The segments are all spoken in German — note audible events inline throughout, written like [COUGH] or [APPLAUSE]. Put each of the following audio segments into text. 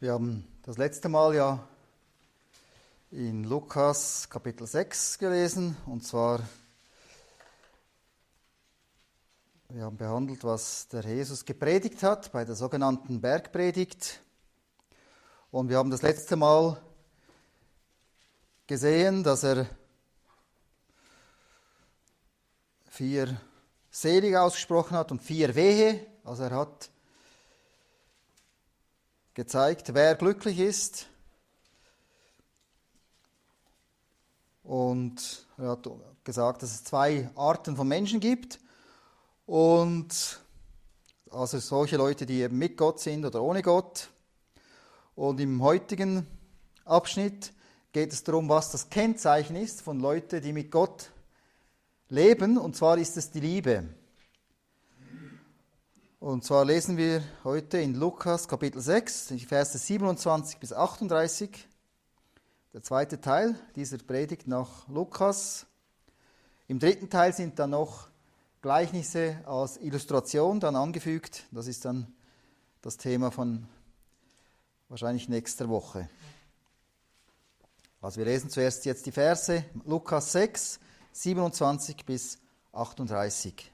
Wir haben das letzte Mal ja in Lukas Kapitel 6 gelesen und zwar wir haben behandelt, was der Jesus gepredigt hat bei der sogenannten Bergpredigt. Und wir haben das letzte Mal gesehen, dass er vier Selig ausgesprochen hat und vier Wehe, also er hat gezeigt, wer glücklich ist. Und er hat gesagt, dass es zwei Arten von Menschen gibt. Und also solche Leute, die eben mit Gott sind oder ohne Gott. Und im heutigen Abschnitt geht es darum, was das Kennzeichen ist von Leuten, die mit Gott leben. Und zwar ist es die Liebe. Und zwar lesen wir heute in Lukas Kapitel 6, die Verse 27 bis 38, der zweite Teil dieser Predigt nach Lukas. Im dritten Teil sind dann noch Gleichnisse als Illustration dann angefügt. Das ist dann das Thema von wahrscheinlich nächster Woche. Also wir lesen zuerst jetzt die Verse Lukas 6, 27 bis 38.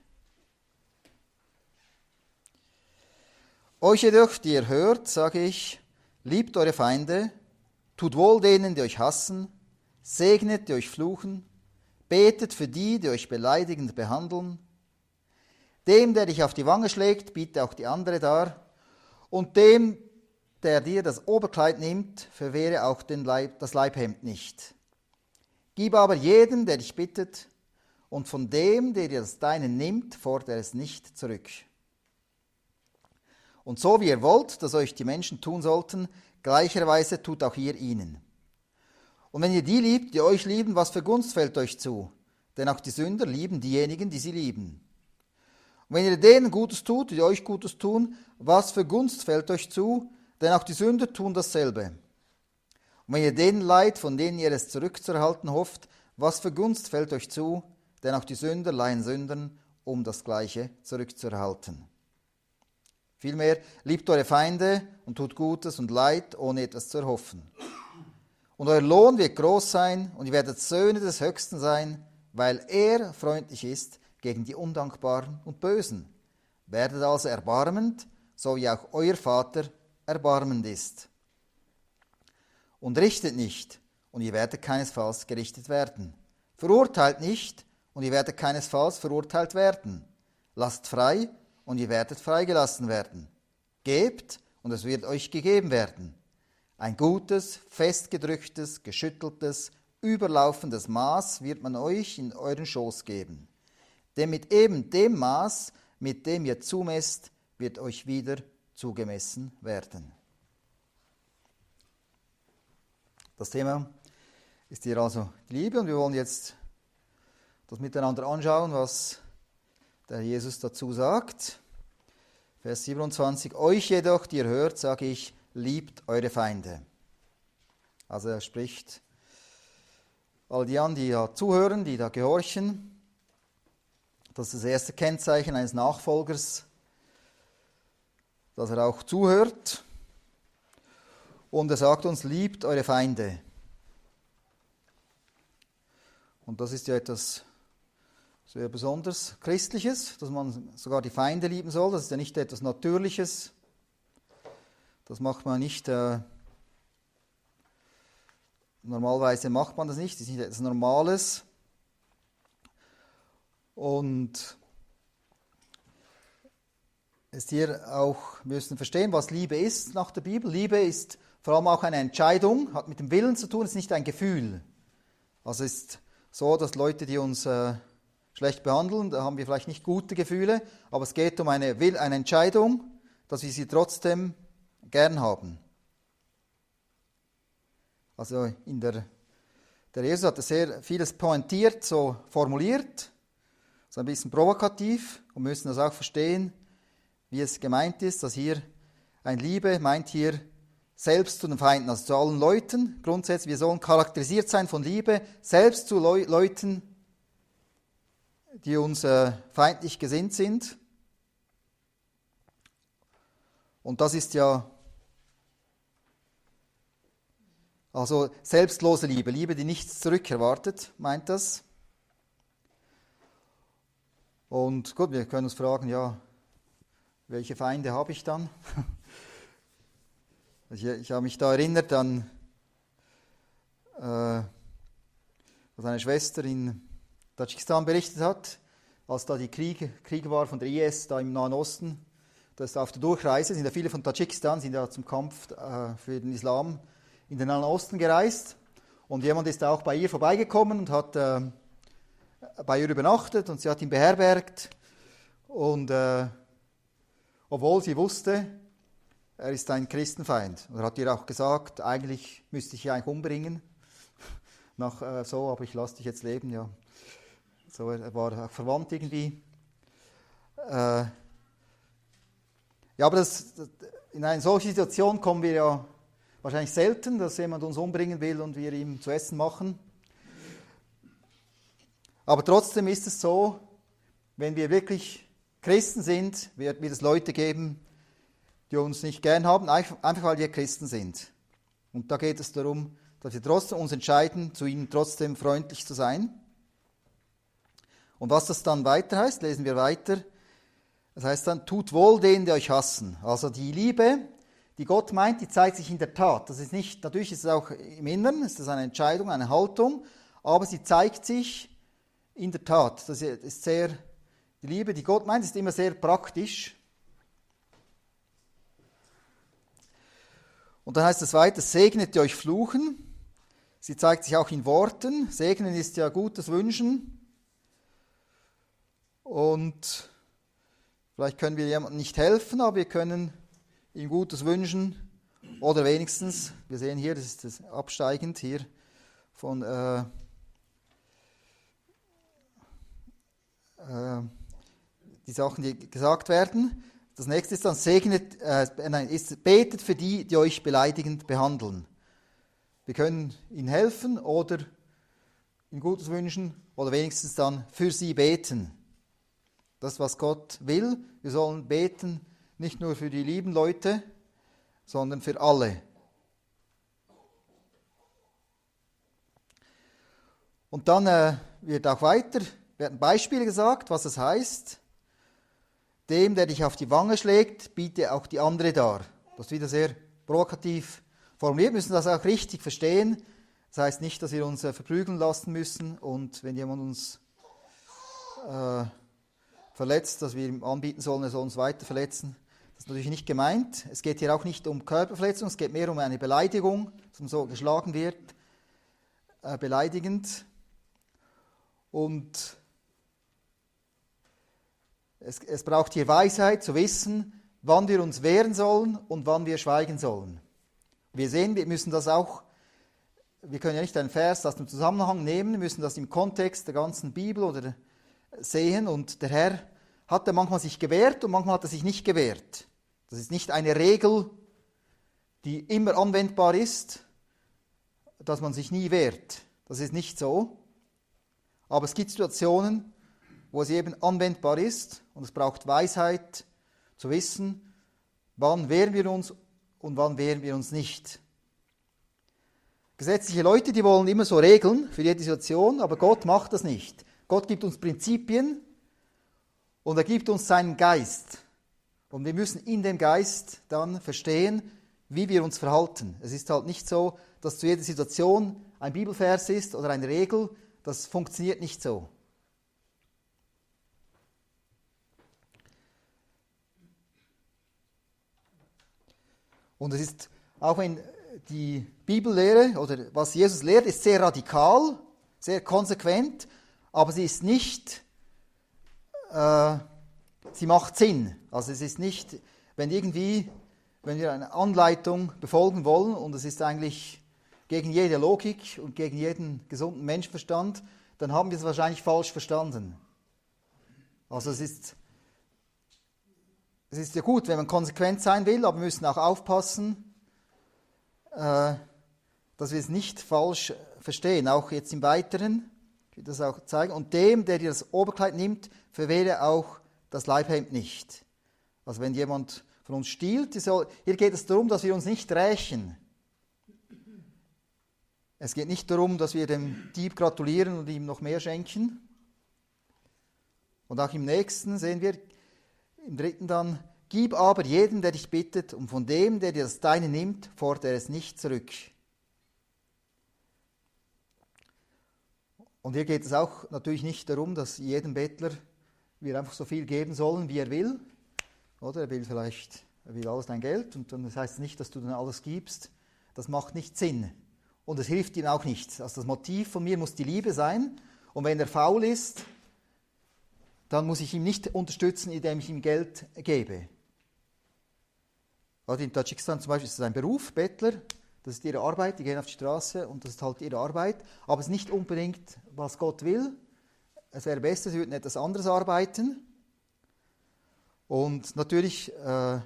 Euch jedoch, die ihr hört, sage ich, liebt eure Feinde, tut wohl denen, die euch hassen, segnet, die euch fluchen, betet für die, die euch beleidigend behandeln. Dem, der dich auf die Wange schlägt, biete auch die andere dar. Und dem, der dir das Oberkleid nimmt, verwehre auch Leib, das Leibhemd nicht. Gib aber jedem, der dich bittet, und von dem, der dir das Deine nimmt, fordere es nicht zurück. Und so wie ihr wollt, dass euch die Menschen tun sollten, gleicherweise tut auch ihr ihnen. Und wenn ihr die liebt, die euch lieben, was für Gunst fällt euch zu? Denn auch die Sünder lieben diejenigen, die sie lieben. Und wenn ihr denen Gutes tut, die euch Gutes tun, was für Gunst fällt euch zu? Denn auch die Sünder tun dasselbe. Und wenn ihr denen leid, von denen ihr es zurückzuerhalten hofft, was für Gunst fällt euch zu? Denn auch die Sünder leihen Sündern, um das Gleiche zurückzuerhalten. Vielmehr liebt eure Feinde und tut Gutes und Leid, ohne etwas zu erhoffen. Und euer Lohn wird groß sein und ihr werdet Söhne des Höchsten sein, weil er freundlich ist gegen die Undankbaren und Bösen. Werdet also erbarmend, so wie auch euer Vater erbarmend ist. Und richtet nicht, und ihr werdet keinesfalls gerichtet werden. Verurteilt nicht, und ihr werdet keinesfalls verurteilt werden. Lasst frei, und ihr werdet freigelassen werden. Gebt und es wird euch gegeben werden. Ein gutes, festgedrücktes, geschütteltes, überlaufendes Maß wird man euch in euren Schoß geben. Denn mit eben dem Maß, mit dem ihr zumesst, wird euch wieder zugemessen werden. Das Thema ist hier also die Liebe und wir wollen jetzt das miteinander anschauen, was der Jesus dazu sagt. Vers 27, euch jedoch, die ihr hört, sage ich, liebt eure Feinde. Also er spricht all die an, die da zuhören, die da gehorchen. Das ist das erste Kennzeichen eines Nachfolgers, dass er auch zuhört. Und er sagt uns, liebt eure Feinde. Und das ist ja etwas sehr besonders Christliches, dass man sogar die Feinde lieben soll. Das ist ja nicht etwas Natürliches. Das macht man nicht. Äh, normalerweise macht man das nicht. Das ist nicht etwas Normales. Und ist hier auch, wir müssen verstehen, was Liebe ist nach der Bibel. Liebe ist vor allem auch eine Entscheidung, hat mit dem Willen zu tun, ist nicht ein Gefühl. Also ist so, dass Leute, die uns äh, schlecht behandeln, da haben wir vielleicht nicht gute Gefühle, aber es geht um eine, Will, eine Entscheidung, dass wir sie trotzdem gern haben. Also in der, der Jesus hat sehr vieles pointiert, so formuliert, so ein bisschen provokativ und müssen das auch verstehen, wie es gemeint ist, dass hier ein Liebe meint hier selbst zu den Feinden, also zu allen Leuten. Grundsätzlich, wir sollen charakterisiert sein von Liebe, selbst zu Leu Leuten, die uns äh, feindlich gesinnt sind. Und das ist ja Also selbstlose Liebe, Liebe, die nichts zurückerwartet, meint das. Und gut, wir können uns fragen, ja, welche Feinde habe ich dann? [LAUGHS] ich, ich habe mich da erinnert an, äh, eine Schwester in Tadschikistan berichtet hat, als da die Kriege, Kriege war von der IS da im Nahen Osten. Da ist auf der Durchreise, sind ja viele von Tadschikistan, sind ja zum Kampf äh, für den Islam in den Nahen Osten gereist. Und jemand ist auch bei ihr vorbeigekommen und hat äh, bei ihr übernachtet und sie hat ihn beherbergt. Und äh, obwohl sie wusste, er ist ein Christenfeind. Und er hat ihr auch gesagt, eigentlich müsste ich ihn eigentlich umbringen. [LAUGHS] Nach äh, so, aber ich lasse dich jetzt leben, ja. So, er war auch verwandt irgendwie. Äh, ja, aber das, in eine solche Situation kommen wir ja wahrscheinlich selten, dass jemand uns umbringen will und wir ihm zu essen machen. Aber trotzdem ist es so, wenn wir wirklich Christen sind, wird, wird es Leute geben, die uns nicht gern haben, einfach weil wir Christen sind. Und da geht es darum, dass wir trotzdem uns entscheiden, zu ihnen trotzdem freundlich zu sein. Und was das dann weiter heißt, lesen wir weiter. Das heißt dann, tut wohl denen, die euch hassen. Also die Liebe, die Gott meint, die zeigt sich in der Tat. Das ist nicht, natürlich ist es auch im Inneren, ist das eine Entscheidung, eine Haltung, aber sie zeigt sich in der Tat. Das ist sehr, die Liebe, die Gott meint, ist immer sehr praktisch. Und dann heißt es weiter, segnet ihr euch Fluchen. Sie zeigt sich auch in Worten. Segnen ist ja gutes Wünschen. Und vielleicht können wir jemandem nicht helfen, aber wir können ihm Gutes wünschen. Oder wenigstens, wir sehen hier, das ist das absteigend hier von äh, äh, die Sachen, die gesagt werden. Das nächste ist dann segnet, äh, nein, ist, betet für die, die euch beleidigend behandeln. Wir können ihnen helfen oder ihnen Gutes wünschen oder wenigstens dann für sie beten. Das, was Gott will. Wir sollen beten, nicht nur für die lieben Leute, sondern für alle. Und dann äh, wird auch weiter, werden Beispiele gesagt, was es heißt. Dem, der dich auf die Wange schlägt, biete auch die andere dar. Das ist wieder sehr provokativ formuliert, wir müssen das auch richtig verstehen. Das heißt nicht, dass wir uns äh, verprügeln lassen müssen und wenn jemand uns äh, verletzt, dass wir ihm anbieten sollen, er soll uns weiter verletzen. Das ist natürlich nicht gemeint. Es geht hier auch nicht um Körperverletzung, es geht mehr um eine Beleidigung, dass man so geschlagen wird, äh, beleidigend. Und es, es braucht hier Weisheit zu wissen, wann wir uns wehren sollen und wann wir schweigen sollen. Wir sehen, wir müssen das auch, wir können ja nicht einen Vers aus dem Zusammenhang nehmen, wir müssen das im Kontext der ganzen Bibel oder sehen und der Herr hat er manchmal sich gewehrt und manchmal hat er sich nicht gewehrt. Das ist nicht eine Regel, die immer anwendbar ist, dass man sich nie wehrt. Das ist nicht so. Aber es gibt Situationen, wo sie eben anwendbar ist und es braucht Weisheit zu wissen, wann wehren wir uns und wann wehren wir uns nicht. Gesetzliche Leute, die wollen immer so Regeln für jede Situation, aber Gott macht das nicht. Gott gibt uns Prinzipien und er gibt uns seinen Geist. Und wir müssen in dem Geist dann verstehen, wie wir uns verhalten. Es ist halt nicht so, dass zu jeder Situation ein Bibelvers ist oder eine Regel. Das funktioniert nicht so. Und es ist, auch wenn die Bibellehre oder was Jesus lehrt, ist sehr radikal, sehr konsequent, aber sie ist nicht, äh, sie macht Sinn. Also es ist nicht, wenn irgendwie, wenn wir eine Anleitung befolgen wollen und es ist eigentlich gegen jede Logik und gegen jeden gesunden Menschenverstand, dann haben wir es wahrscheinlich falsch verstanden. Also es ist, es ist ja gut, wenn man konsequent sein will, aber wir müssen auch aufpassen, äh, dass wir es nicht falsch verstehen, auch jetzt im Weiteren. Will das auch zeigen. Und dem, der dir das Oberkleid nimmt, verwehre auch das Leibhemd nicht. Also wenn jemand von uns stiehlt, hier geht es darum, dass wir uns nicht rächen. Es geht nicht darum, dass wir dem Dieb gratulieren und ihm noch mehr schenken. Und auch im nächsten sehen wir, im dritten dann, gib aber jedem, der dich bittet, und von dem, der dir das Deine nimmt, fordert er es nicht zurück. Und hier geht es auch natürlich nicht darum, dass jedem Bettler wir einfach so viel geben sollen, wie er will. Oder er will vielleicht, er will alles dein Geld und dann das heißt nicht, dass du dann alles gibst. Das macht nicht Sinn. Und es hilft ihm auch nichts. Also das Motiv von mir muss die Liebe sein. Und wenn er faul ist, dann muss ich ihn nicht unterstützen, indem ich ihm Geld gebe. Also in Tadschikistan zum Beispiel ist es ein Beruf, Bettler, das ist ihre Arbeit, die gehen auf die Straße und das ist halt ihre Arbeit, aber es ist nicht unbedingt, was Gott will. Es wäre besser, sie würden etwas anderes arbeiten. Und natürlich, äh, wir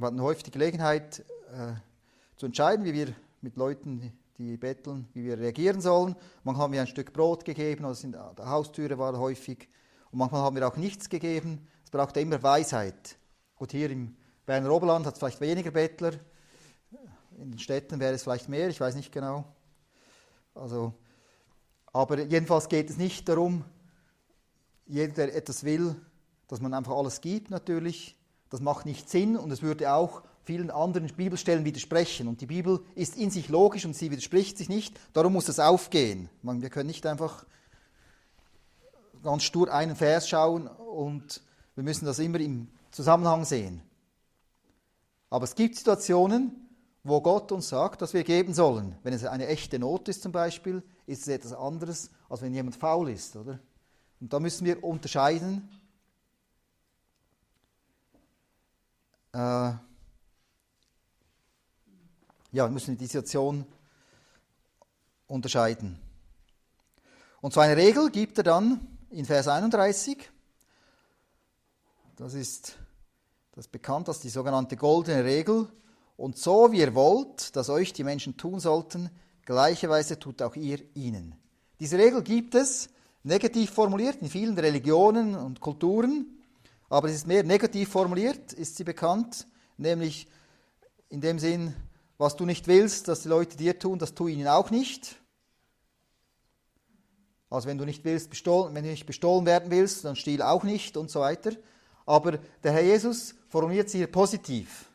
hatten häufig die Gelegenheit äh, zu entscheiden, wie wir mit Leuten, die betteln, wie wir reagieren sollen. Manchmal haben wir ein Stück Brot gegeben, also in der Haustüre war häufig. Und manchmal haben wir auch nichts gegeben. Es brauchte immer Weisheit. Gut, hier im Berner Oberland hat es vielleicht weniger Bettler. In den Städten wäre es vielleicht mehr, ich weiß nicht genau. Also, aber jedenfalls geht es nicht darum, jeder, der etwas will, dass man einfach alles gibt natürlich. Das macht nicht Sinn und es würde auch vielen anderen Bibelstellen widersprechen. Und die Bibel ist in sich logisch und sie widerspricht sich nicht. Darum muss es aufgehen. Wir können nicht einfach ganz stur einen Vers schauen und wir müssen das immer im Zusammenhang sehen. Aber es gibt Situationen, wo Gott uns sagt, dass wir geben sollen. Wenn es eine echte Not ist zum Beispiel, ist es etwas anderes, als wenn jemand faul ist. Oder? Und da müssen wir unterscheiden. Äh, ja, wir müssen die Situation unterscheiden. Und so eine Regel gibt er dann in Vers 31. Das ist das bekannt als die sogenannte goldene Regel. Und so wie ihr wollt, dass euch die Menschen tun sollten, gleicherweise tut auch ihr ihnen. Diese Regel gibt es, negativ formuliert, in vielen Religionen und Kulturen, aber es ist mehr negativ formuliert, ist sie bekannt, nämlich in dem Sinn, was du nicht willst, dass die Leute dir tun, das tu ihnen auch nicht. Also wenn du nicht willst, bestohlen, wenn du nicht bestohlen werden willst, dann stiehl auch nicht und so weiter. Aber der Herr Jesus formuliert sie hier positiv.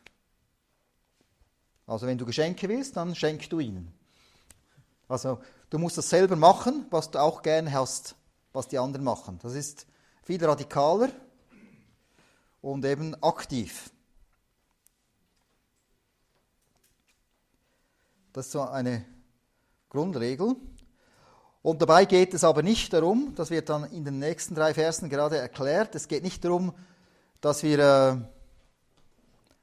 Also wenn du Geschenke willst, dann schenk du ihnen. Also du musst das selber machen, was du auch gerne hast, was die anderen machen. Das ist viel radikaler und eben aktiv. Das ist so eine Grundregel. Und dabei geht es aber nicht darum, das wird dann in den nächsten drei Versen gerade erklärt, es geht nicht darum, dass wir äh,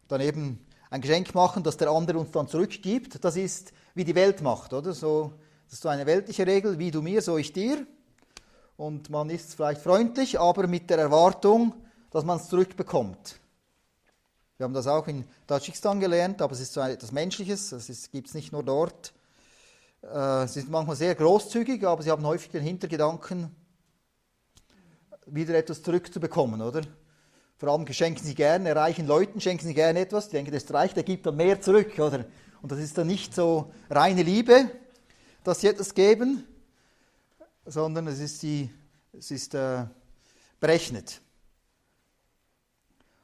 dann eben ein Geschenk machen, das der andere uns dann zurückgibt. Das ist, wie die Welt macht, oder? So, das ist so eine weltliche Regel, wie du mir, so ich dir. Und man ist vielleicht freundlich, aber mit der Erwartung, dass man es zurückbekommt. Wir haben das auch in Tadschikistan gelernt, aber es ist so etwas Menschliches, das gibt es nicht nur dort. Äh, sie sind manchmal sehr großzügig, aber sie haben häufig den Hintergedanken, wieder etwas zurückzubekommen, oder? Vor allem schenken sie gerne, reichen Leuten schenken sie gerne etwas, die denken, das ist reich, der gibt dann mehr zurück, oder? Und das ist dann nicht so reine Liebe, dass sie etwas geben, sondern es ist, die, es ist äh, berechnet.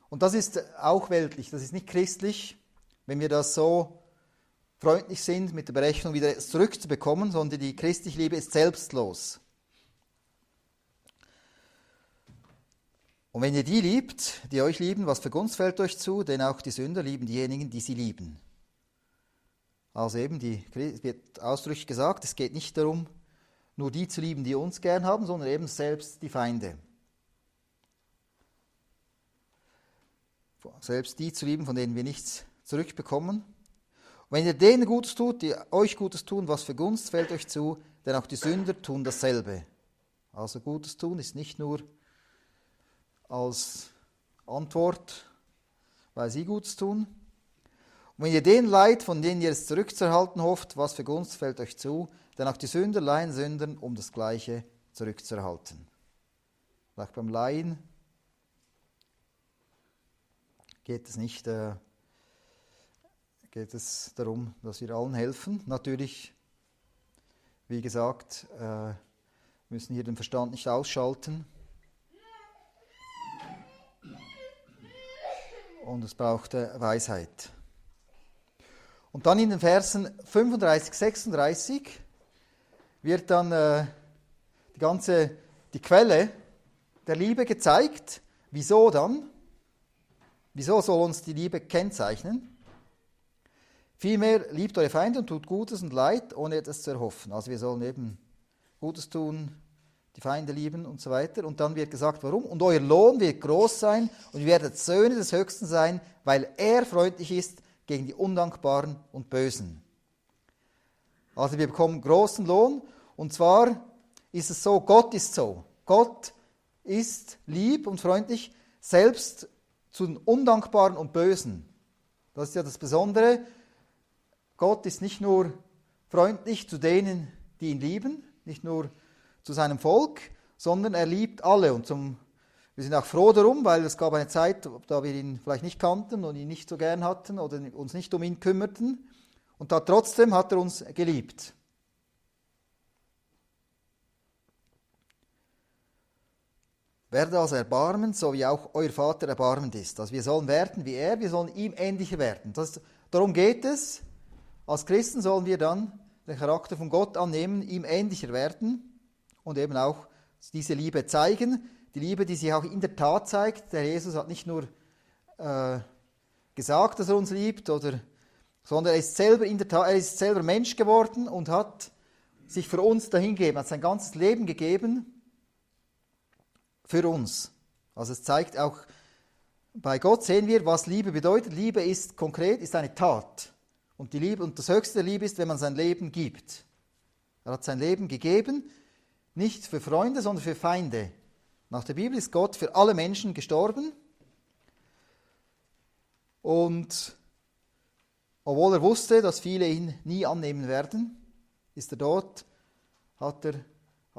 Und das ist auch weltlich, das ist nicht christlich, wenn wir das so freundlich sind, mit der Berechnung wieder zurückzubekommen, sondern die christliche Liebe ist selbstlos. Und wenn ihr die liebt, die euch lieben, was für Gunst fällt euch zu, denn auch die Sünder lieben diejenigen, die sie lieben. Also eben, die, wird ausdrücklich gesagt, es geht nicht darum, nur die zu lieben, die uns gern haben, sondern eben selbst die Feinde. selbst die zu lieben, von denen wir nichts zurückbekommen. Und wenn ihr denen Gutes tut, die euch Gutes tun, was für Gunst fällt euch zu, denn auch die Sünder tun dasselbe. Also Gutes tun ist nicht nur als Antwort, weil sie Gutes tun. Und wenn ihr denen leid, von denen ihr es zurückzuerhalten hofft, was für Gunst fällt euch zu, denn auch die Sünder leihen Sündern, um das Gleiche zurückzuerhalten. Vielleicht beim Leihen geht es nicht äh, geht es darum, dass wir allen helfen. Natürlich Wie gesagt, äh, müssen hier den Verstand nicht ausschalten. Und es braucht äh, Weisheit. Und dann in den Versen 35, 36 wird dann äh, die ganze die Quelle der Liebe gezeigt. Wieso dann? Wieso soll uns die Liebe kennzeichnen? Vielmehr liebt eure Feinde und tut Gutes und Leid, ohne etwas zu erhoffen. Also wir sollen eben Gutes tun, die Feinde lieben und so weiter. Und dann wird gesagt, warum? Und euer Lohn wird groß sein und ihr werdet Söhne des Höchsten sein, weil er freundlich ist gegen die Undankbaren und Bösen. Also wir bekommen großen Lohn und zwar ist es so, Gott ist so. Gott ist lieb und freundlich, selbst zu den Undankbaren und Bösen. Das ist ja das Besondere. Gott ist nicht nur freundlich zu denen, die ihn lieben, nicht nur zu seinem Volk, sondern er liebt alle. Und zum, wir sind auch froh darum, weil es gab eine Zeit, da wir ihn vielleicht nicht kannten und ihn nicht so gern hatten oder uns nicht um ihn kümmerten. Und da trotzdem hat er uns geliebt. Werde also erbarmen, so wie auch euer Vater erbarmend ist. Also wir sollen werden wie er, wir sollen ihm ähnlicher werden. Das, darum geht es. Als Christen sollen wir dann den Charakter von Gott annehmen, ihm ähnlicher werden und eben auch diese Liebe zeigen. Die Liebe, die sich auch in der Tat zeigt. Der Jesus hat nicht nur äh, gesagt, dass er uns liebt, oder, sondern er ist, selber in der Tat, er ist selber Mensch geworden und hat sich für uns dahingegeben, hat sein ganzes Leben gegeben für uns. Also es zeigt auch, bei Gott sehen wir, was Liebe bedeutet. Liebe ist konkret, ist eine Tat. Und die Liebe und das höchste Liebe ist, wenn man sein Leben gibt. Er hat sein Leben gegeben, nicht für Freunde, sondern für Feinde. Nach der Bibel ist Gott für alle Menschen gestorben. Und obwohl er wusste, dass viele ihn nie annehmen werden, ist er dort, hat er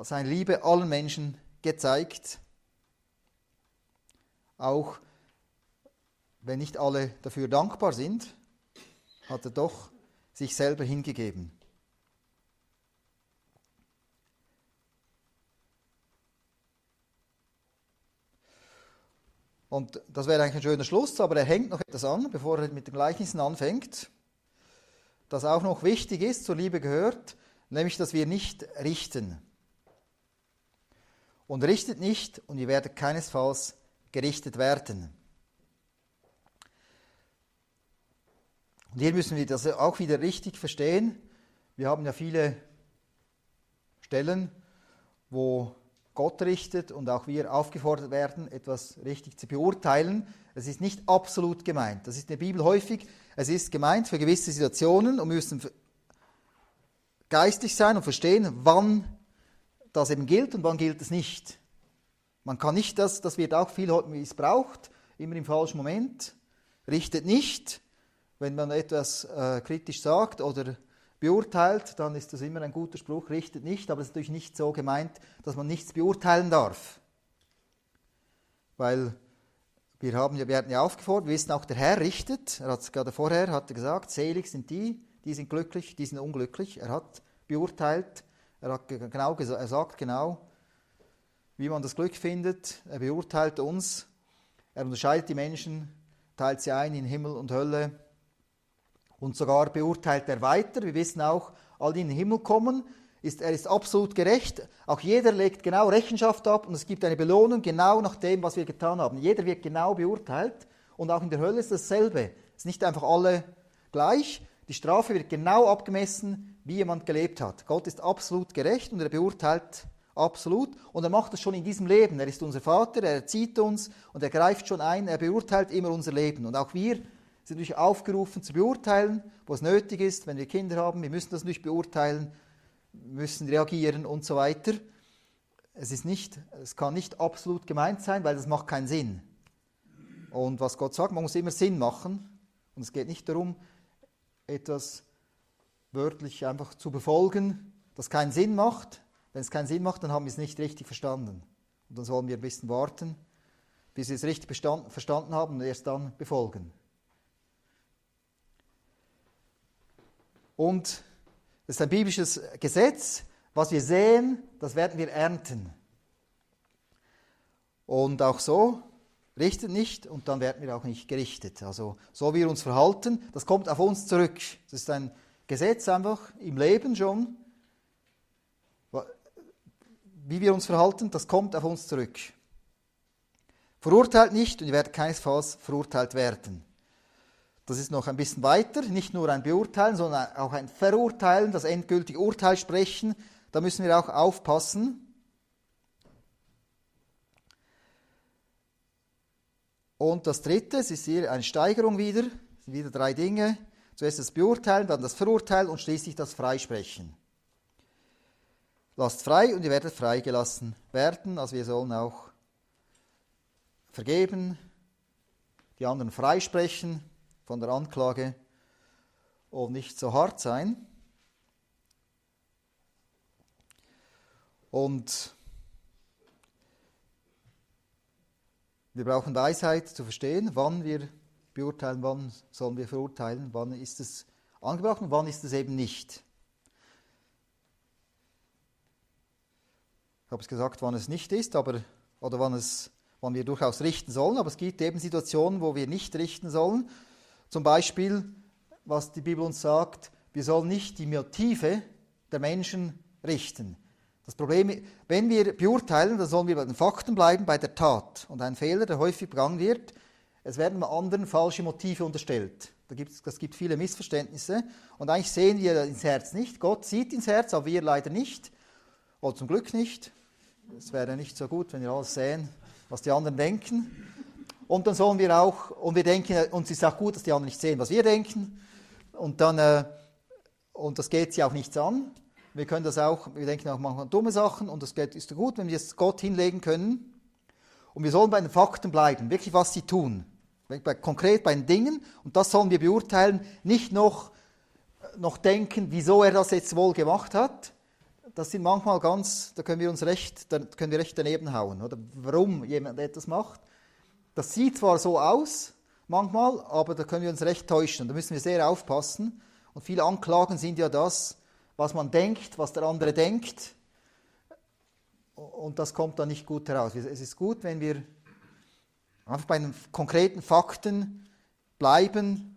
seine Liebe allen Menschen gezeigt auch wenn nicht alle dafür dankbar sind, hat er doch sich selber hingegeben. Und das wäre eigentlich ein schöner Schluss, aber er hängt noch etwas an, bevor er mit den Gleichnissen anfängt, das auch noch wichtig ist, zur Liebe gehört, nämlich, dass wir nicht richten. Und richtet nicht, und ihr werdet keinesfalls gerichtet werden. Und hier müssen wir das auch wieder richtig verstehen. Wir haben ja viele Stellen, wo Gott richtet und auch wir aufgefordert werden, etwas richtig zu beurteilen. Es ist nicht absolut gemeint. Das ist in der Bibel häufig. Es ist gemeint für gewisse Situationen und wir müssen geistig sein und verstehen, wann das eben gilt und wann gilt es nicht. Man kann nicht das, das wird auch viel missbraucht, immer im falschen Moment. Richtet nicht, wenn man etwas äh, kritisch sagt oder beurteilt, dann ist das immer ein guter Spruch, richtet nicht, aber es ist natürlich nicht so gemeint, dass man nichts beurteilen darf. Weil wir, haben, wir werden ja aufgefordert, wir wissen auch, der Herr richtet. Er hat gerade vorher hat er gesagt, selig sind die, die sind glücklich, die sind unglücklich. Er hat beurteilt, er, hat genau, er sagt genau, wie man das Glück findet. Er beurteilt uns. Er unterscheidet die Menschen, teilt sie ein in Himmel und Hölle. Und sogar beurteilt er weiter. Wir wissen auch, all die in den Himmel kommen, ist, er ist absolut gerecht. Auch jeder legt genau Rechenschaft ab und es gibt eine Belohnung genau nach dem, was wir getan haben. Jeder wird genau beurteilt und auch in der Hölle ist dasselbe. Es ist nicht einfach alle gleich. Die Strafe wird genau abgemessen, wie jemand gelebt hat. Gott ist absolut gerecht und er beurteilt absolut. Und er macht das schon in diesem Leben. Er ist unser Vater, er erzieht uns und er greift schon ein, er beurteilt immer unser Leben. Und auch wir sind natürlich aufgerufen zu beurteilen, wo es nötig ist, wenn wir Kinder haben. Wir müssen das natürlich beurteilen, müssen reagieren und so weiter. Es, ist nicht, es kann nicht absolut gemeint sein, weil das macht keinen Sinn. Und was Gott sagt, man muss immer Sinn machen. Und es geht nicht darum, etwas wörtlich einfach zu befolgen, das keinen Sinn macht, wenn es keinen Sinn macht, dann haben wir es nicht richtig verstanden. Und dann sollen wir ein bisschen warten, bis wir es richtig verstanden haben und erst dann befolgen. Und es ist ein biblisches Gesetz, Was wir sehen, das werden wir ernten. Und auch so, richtet nicht und dann werden wir auch nicht gerichtet. Also so wie wir uns verhalten, das kommt auf uns zurück. Das ist ein Gesetz einfach im Leben schon. Wie wir uns verhalten, das kommt auf uns zurück. Verurteilt nicht und ihr werdet keinesfalls verurteilt werden. Das ist noch ein bisschen weiter, nicht nur ein Beurteilen, sondern auch ein Verurteilen, das endgültige Urteil sprechen. Da müssen wir auch aufpassen. Und das dritte, es ist hier eine Steigerung wieder, es sind wieder drei Dinge. Zuerst das Beurteilen, dann das Verurteilen und schließlich das Freisprechen. Lasst frei und ihr werdet freigelassen werden. Also wir sollen auch vergeben, die anderen freisprechen von der Anklage und nicht so hart sein. Und wir brauchen Weisheit zu verstehen, wann wir beurteilen, wann sollen wir verurteilen, wann ist es angebracht und wann ist es eben nicht. Ich habe es gesagt, wann es nicht ist, aber oder wann es wann wir durchaus richten sollen, aber es gibt eben Situationen, wo wir nicht richten sollen. Zum Beispiel, was die Bibel uns sagt, wir sollen nicht die Motive der Menschen richten. Das Problem, wenn wir beurteilen, dann sollen wir bei den Fakten bleiben, bei der Tat. Und ein Fehler, der häufig begangen wird, es werden anderen falsche Motive unterstellt. Da gibt's, das gibt viele Missverständnisse. Und eigentlich sehen wir ins Herz nicht. Gott sieht ins Herz, aber wir leider nicht. Oder zum Glück nicht. Es wäre nicht so gut, wenn wir alles sehen, was die anderen denken. Und dann sollen wir auch, und wir denken, uns ist auch gut, dass die anderen nicht sehen, was wir denken. Und dann, äh, und das geht sie auch nichts an. Wir können das auch, wir denken auch manchmal an dumme Sachen und das geht, ist gut, wenn wir es Gott hinlegen können. Und wir sollen bei den Fakten bleiben, wirklich was sie tun. Bei, konkret bei den Dingen. Und das sollen wir beurteilen, nicht noch, noch denken, wieso er das jetzt wohl gemacht hat. Das sind manchmal ganz, da können wir uns recht, da können wir recht daneben hauen, oder? Warum jemand etwas macht. Das sieht zwar so aus, manchmal, aber da können wir uns recht täuschen. Da müssen wir sehr aufpassen. Und viele Anklagen sind ja das, was man denkt, was der andere denkt. Und das kommt dann nicht gut heraus. Es ist gut, wenn wir einfach bei den konkreten Fakten bleiben,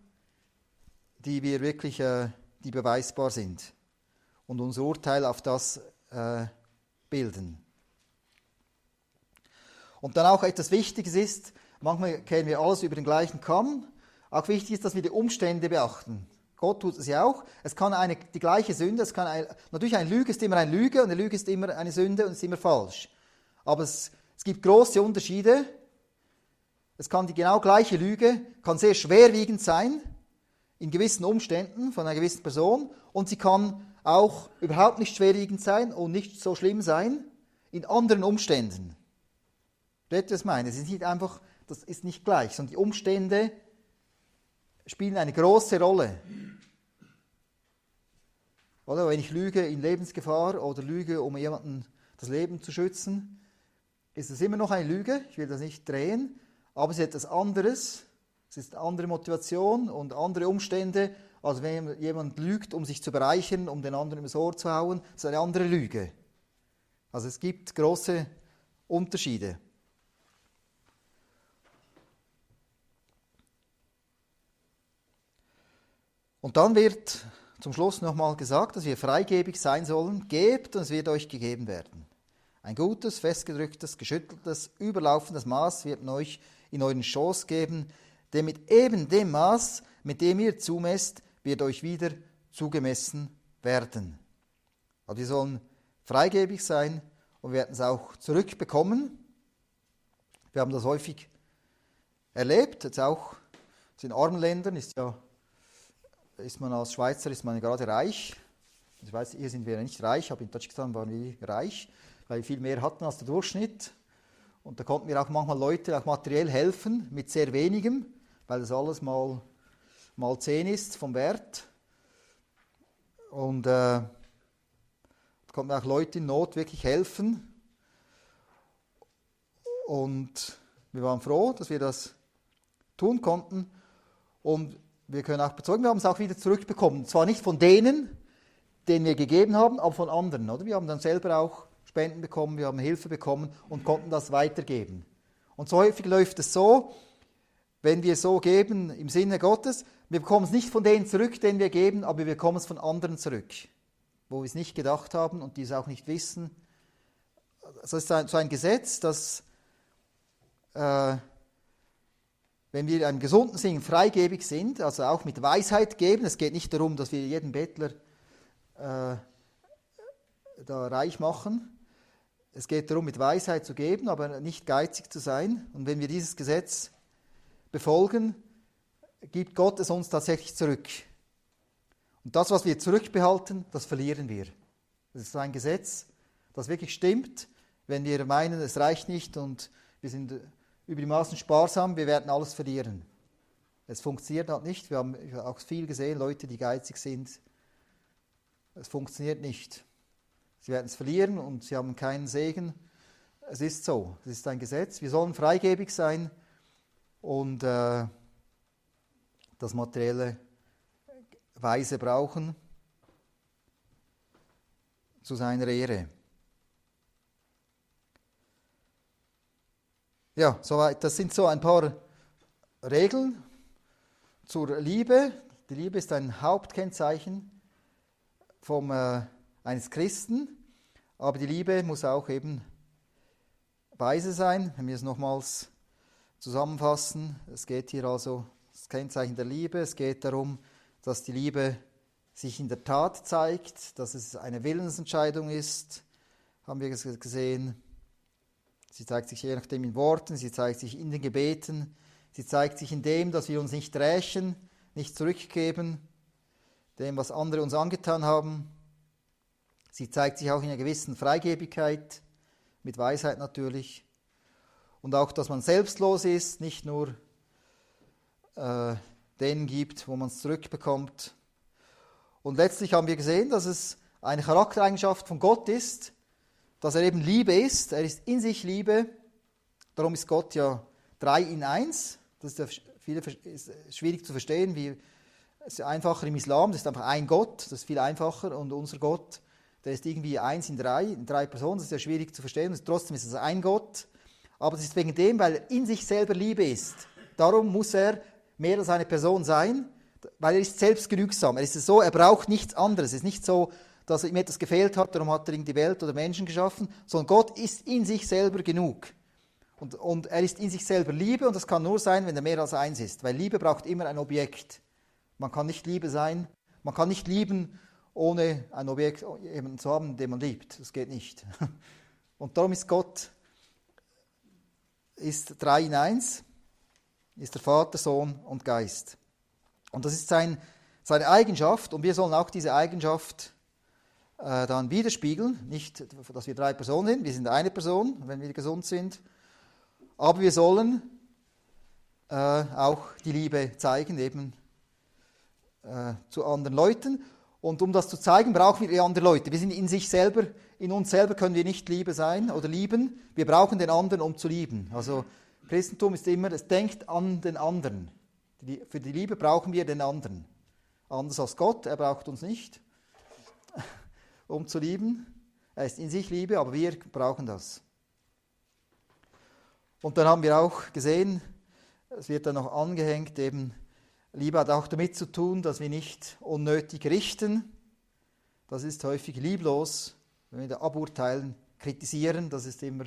die wir wirklich, äh, die beweisbar sind. Und unser Urteil auf das äh, bilden. Und dann auch etwas Wichtiges ist, Manchmal kehren wir alles über den gleichen Kamm. Auch wichtig ist, dass wir die Umstände beachten. Gott tut es ja auch. Es kann eine, die gleiche Sünde, es kann ein, natürlich eine Lüge ist immer eine Lüge und eine Lüge ist immer eine Sünde und ist immer falsch. Aber es, es gibt große Unterschiede. Es kann die genau gleiche Lüge, kann sehr schwerwiegend sein in gewissen Umständen von einer gewissen Person und sie kann auch überhaupt nicht schwerwiegend sein und nicht so schlimm sein in anderen Umständen. Versteht ihr, ich? Es ist nicht einfach das ist nicht gleich, sondern die Umstände spielen eine große Rolle. Oder wenn ich lüge in Lebensgefahr oder lüge, um jemanden das Leben zu schützen, ist es immer noch eine Lüge. Ich will das nicht drehen, aber es ist etwas anderes. Es ist eine andere Motivation und andere Umstände, als wenn jemand lügt, um sich zu bereichern, um den anderen ins Ohr zu hauen. Das ist eine andere Lüge. Also es gibt große Unterschiede. Und dann wird zum Schluss nochmal gesagt, dass wir freigebig sein sollen. Gebt und es wird euch gegeben werden. Ein gutes, festgedrücktes, geschütteltes, überlaufendes Maß wird euch in euren Schoß geben, denn mit eben dem Maß, mit dem ihr zumesst, wird euch wieder zugemessen werden. Also wir sollen freigebig sein und werden es auch zurückbekommen. Wir haben das häufig erlebt, jetzt auch in armen Ländern ist ja ist man als Schweizer ist man gerade reich. Ich weiß, hier sind wir nicht reich, aber in Tadschikistan waren wir reich, weil wir viel mehr hatten als der Durchschnitt. Und da konnten mir auch manchmal Leute auch materiell helfen mit sehr wenigem, weil das alles mal, mal 10 ist vom Wert. Und äh, da konnten auch Leute in Not wirklich helfen. Und wir waren froh, dass wir das tun konnten. Und wir können auch bezeugen, wir haben es auch wieder zurückbekommen. Zwar nicht von denen, den wir gegeben haben, aber von anderen. Oder? Wir haben dann selber auch Spenden bekommen, wir haben Hilfe bekommen und konnten das weitergeben. Und so häufig läuft es so, wenn wir so geben im Sinne Gottes, wir bekommen es nicht von denen zurück, den wir geben, aber wir bekommen es von anderen zurück, wo wir es nicht gedacht haben und die es auch nicht wissen. Das ist so ein Gesetz, dass äh, wenn wir einem gesunden Sinn freigebig sind, also auch mit Weisheit geben, es geht nicht darum, dass wir jeden Bettler äh, da reich machen, es geht darum, mit Weisheit zu geben, aber nicht geizig zu sein. Und wenn wir dieses Gesetz befolgen, gibt Gott es uns tatsächlich zurück. Und das, was wir zurückbehalten, das verlieren wir. Das ist ein Gesetz, das wirklich stimmt. Wenn wir meinen, es reicht nicht und wir sind über die Maßen sparsam, wir werden alles verlieren. Es funktioniert halt nicht. Wir haben auch viel gesehen, Leute, die geizig sind. Es funktioniert nicht. Sie werden es verlieren und sie haben keinen Segen. Es ist so. Es ist ein Gesetz. Wir sollen freigebig sein und äh, das materielle Weise brauchen zu seiner Ehre. Ja, soweit. Das sind so ein paar Regeln zur Liebe. Die Liebe ist ein Hauptkennzeichen vom, äh, eines Christen, aber die Liebe muss auch eben weise sein. Wenn wir es nochmals zusammenfassen, es geht hier also das Kennzeichen der Liebe, es geht darum, dass die Liebe sich in der Tat zeigt, dass es eine Willensentscheidung ist, haben wir gesehen. Sie zeigt sich je nachdem in Worten, sie zeigt sich in den Gebeten, sie zeigt sich in dem, dass wir uns nicht rächen, nicht zurückgeben, dem, was andere uns angetan haben. Sie zeigt sich auch in einer gewissen Freigebigkeit, mit Weisheit natürlich. Und auch, dass man selbstlos ist, nicht nur äh, denen gibt, wo man es zurückbekommt. Und letztlich haben wir gesehen, dass es eine Charaktereigenschaft von Gott ist, dass er eben Liebe ist. Er ist in sich Liebe. Darum ist Gott ja drei in eins. Das ist ja viele, ist schwierig zu verstehen. Wie, es ist einfacher im Islam, das ist einfach ein Gott, das ist viel einfacher. Und unser Gott, der ist irgendwie eins in drei, in drei Personen, das ist ja schwierig zu verstehen. Und trotzdem ist es ein Gott. Aber es ist wegen dem, weil er in sich selber Liebe ist. Darum muss er mehr als eine Person sein, weil er ist selbstgenügsam. Er ist so, er braucht nichts anderes. Es ist nicht so, dass ihm etwas gefehlt hat, darum hat er die Welt oder Menschen geschaffen, sondern Gott ist in sich selber genug. Und, und er ist in sich selber Liebe und das kann nur sein, wenn er mehr als eins ist, weil Liebe braucht immer ein Objekt. Man kann nicht Liebe sein, man kann nicht lieben, ohne ein Objekt jemanden zu haben, den man liebt. Das geht nicht. [LAUGHS] Und darum ist Gott ist drei in eins, ist der Vater, Sohn und Geist. Und das ist sein, seine Eigenschaft und wir sollen auch diese Eigenschaft äh, dann widerspiegeln. Nicht, dass wir drei Personen sind, wir sind eine Person, wenn wir gesund sind. Aber wir sollen äh, auch die Liebe zeigen, eben äh, zu anderen Leuten. Und um das zu zeigen, brauchen wir andere Leute. Wir sind in sich selber, in uns selber können wir nicht Liebe sein oder lieben. Wir brauchen den anderen, um zu lieben. Also Christentum ist immer, es denkt an den anderen. Für die Liebe brauchen wir den anderen. Anders als Gott, er braucht uns nicht um zu lieben. Er ist in sich Liebe, aber wir brauchen das. Und dann haben wir auch gesehen, es wird dann noch angehängt, eben Liebe hat auch damit zu tun, dass wir nicht unnötig richten. Das ist häufig lieblos, wenn wir da aburteilen, kritisieren, das ist immer,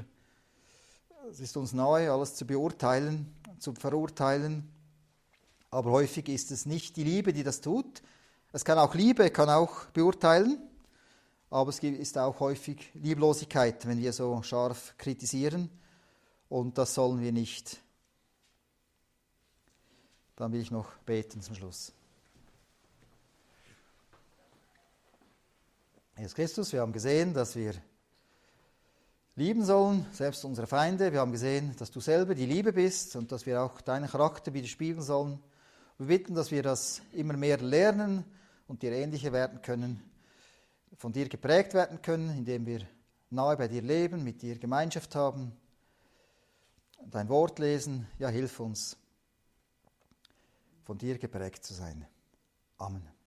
es ist uns nahe, alles zu beurteilen, zu verurteilen. Aber häufig ist es nicht die Liebe, die das tut. Es kann auch Liebe, kann auch beurteilen aber es ist auch häufig Lieblosigkeit, wenn wir so scharf kritisieren und das sollen wir nicht. Dann will ich noch beten zum Schluss. Jesus Christus, wir haben gesehen, dass wir lieben sollen, selbst unsere Feinde. Wir haben gesehen, dass du selber die Liebe bist und dass wir auch deinen Charakter widerspiegeln sollen. Wir bitten, dass wir das immer mehr lernen und dir ähnlicher werden können von dir geprägt werden können, indem wir nahe bei dir leben, mit dir Gemeinschaft haben, dein Wort lesen. Ja, hilf uns, von dir geprägt zu sein. Amen.